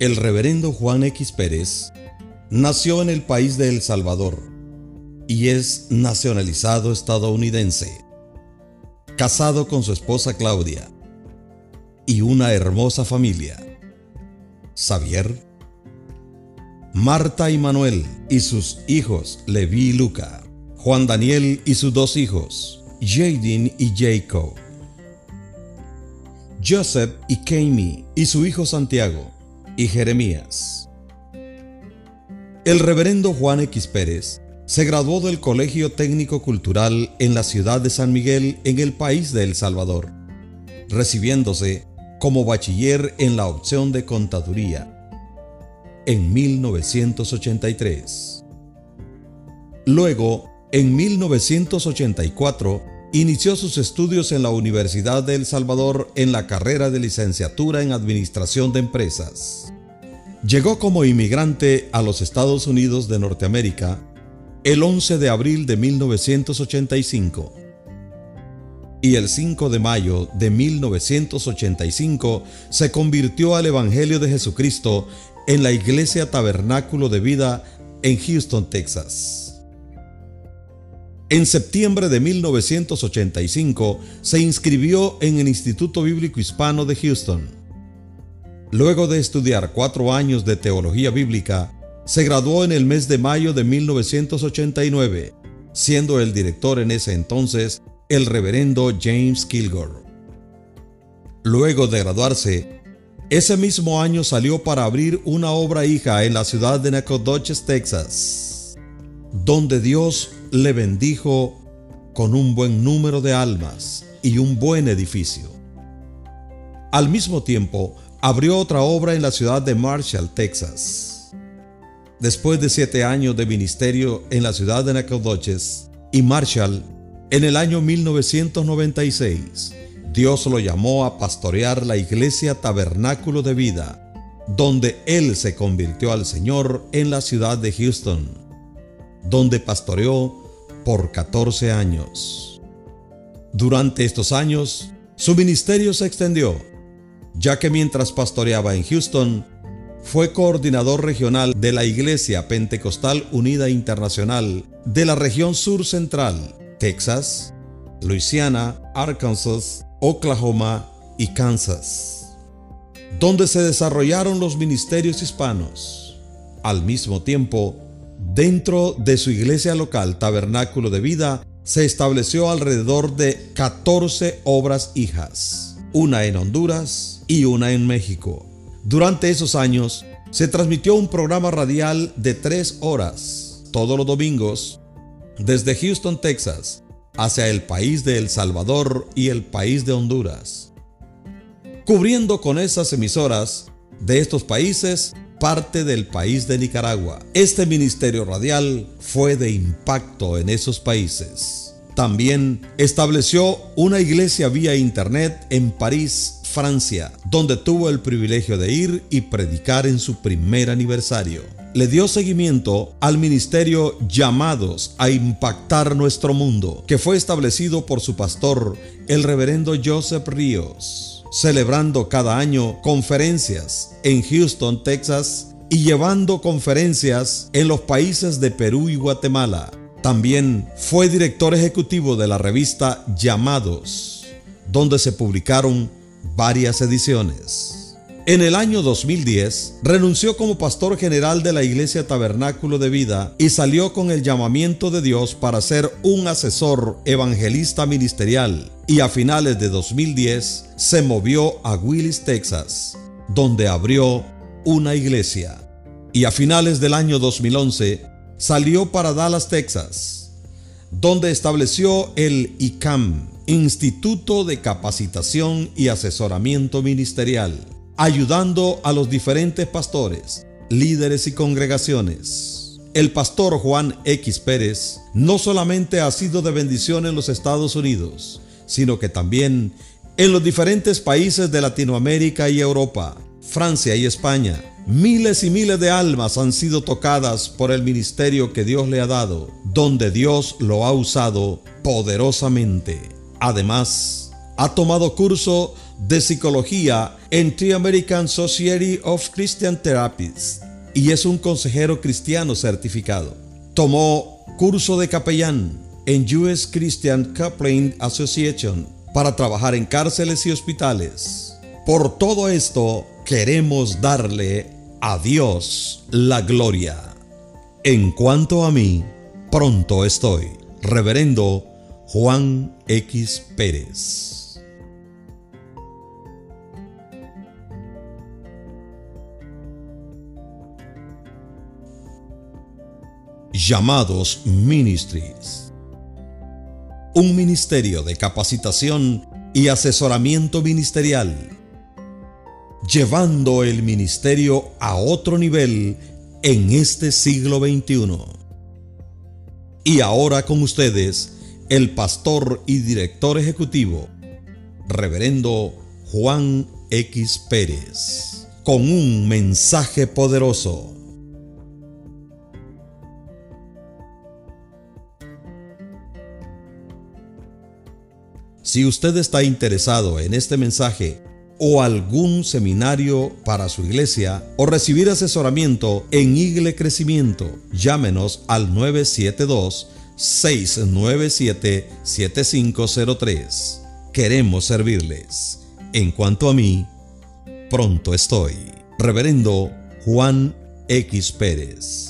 El reverendo Juan X Pérez nació en el país de El Salvador y es nacionalizado estadounidense. Casado con su esposa Claudia y una hermosa familia. Xavier, Marta y Manuel y sus hijos Levi y Luca, Juan Daniel y sus dos hijos, Jaden y Jacob, Joseph y Kami y su hijo Santiago, y Jeremías. El reverendo Juan X Pérez se graduó del Colegio Técnico Cultural en la ciudad de San Miguel en el país de El Salvador, recibiéndose como bachiller en la opción de contaduría en 1983. Luego, en 1984, inició sus estudios en la Universidad de El Salvador en la carrera de licenciatura en Administración de Empresas. Llegó como inmigrante a los Estados Unidos de Norteamérica el 11 de abril de 1985 y el 5 de mayo de 1985 se convirtió al Evangelio de Jesucristo en la Iglesia Tabernáculo de Vida en Houston, Texas. En septiembre de 1985 se inscribió en el Instituto Bíblico Hispano de Houston. Luego de estudiar cuatro años de teología bíblica, se graduó en el mes de mayo de 1989, siendo el director en ese entonces el reverendo James Kilgore. Luego de graduarse, ese mismo año salió para abrir una obra hija en la ciudad de Nacogdoches, Texas, donde Dios le bendijo con un buen número de almas y un buen edificio. Al mismo tiempo, abrió otra obra en la ciudad de Marshall, Texas. Después de siete años de ministerio en la ciudad de Nacogdoches y Marshall, en el año 1996, Dios lo llamó a pastorear la iglesia Tabernáculo de Vida, donde él se convirtió al Señor en la ciudad de Houston, donde pastoreó por 14 años. Durante estos años, su ministerio se extendió, ya que mientras pastoreaba en Houston, fue coordinador regional de la Iglesia Pentecostal Unida Internacional de la región sur central Texas, Louisiana, Arkansas, Oklahoma y Kansas, donde se desarrollaron los ministerios hispanos. Al mismo tiempo, dentro de su iglesia local Tabernáculo de Vida, se estableció alrededor de 14 obras hijas, una en Honduras y una en México. Durante esos años, se transmitió un programa radial de tres horas, todos los domingos, desde Houston, Texas, hacia el país de El Salvador y el país de Honduras, cubriendo con esas emisoras de estos países parte del país de Nicaragua. Este ministerio radial fue de impacto en esos países. También estableció una iglesia vía internet en París, Francia, donde tuvo el privilegio de ir y predicar en su primer aniversario le dio seguimiento al ministerio llamados a impactar nuestro mundo, que fue establecido por su pastor, el reverendo Joseph Ríos, celebrando cada año conferencias en Houston, Texas, y llevando conferencias en los países de Perú y Guatemala. También fue director ejecutivo de la revista Llamados, donde se publicaron varias ediciones. En el año 2010 renunció como pastor general de la Iglesia Tabernáculo de Vida y salió con el llamamiento de Dios para ser un asesor evangelista ministerial y a finales de 2010 se movió a Willis, Texas, donde abrió una iglesia. Y a finales del año 2011 salió para Dallas, Texas, donde estableció el ICAM, Instituto de Capacitación y Asesoramiento Ministerial ayudando a los diferentes pastores, líderes y congregaciones. El pastor Juan X Pérez no solamente ha sido de bendición en los Estados Unidos, sino que también en los diferentes países de Latinoamérica y Europa, Francia y España. Miles y miles de almas han sido tocadas por el ministerio que Dios le ha dado, donde Dios lo ha usado poderosamente. Además, Ha tomado curso de psicología en The American Society of Christian Therapists y es un consejero cristiano certificado. Tomó curso de capellán en US Christian Coupling Association para trabajar en cárceles y hospitales. Por todo esto, queremos darle a Dios la gloria. En cuanto a mí, pronto estoy. Reverendo Juan X Pérez. Llamados Ministries. Un ministerio de capacitación y asesoramiento ministerial, llevando el ministerio a otro nivel en este siglo XXI. Y ahora con ustedes, el pastor y director ejecutivo, reverendo Juan X Pérez, con un mensaje poderoso Si usted está interesado en este mensaje o algún seminario para su iglesia o recibir asesoramiento en Igle Crecimiento, llámenos al 972-697-7503. Queremos servirles. En cuanto a mí, pronto estoy. Reverendo Juan X Pérez.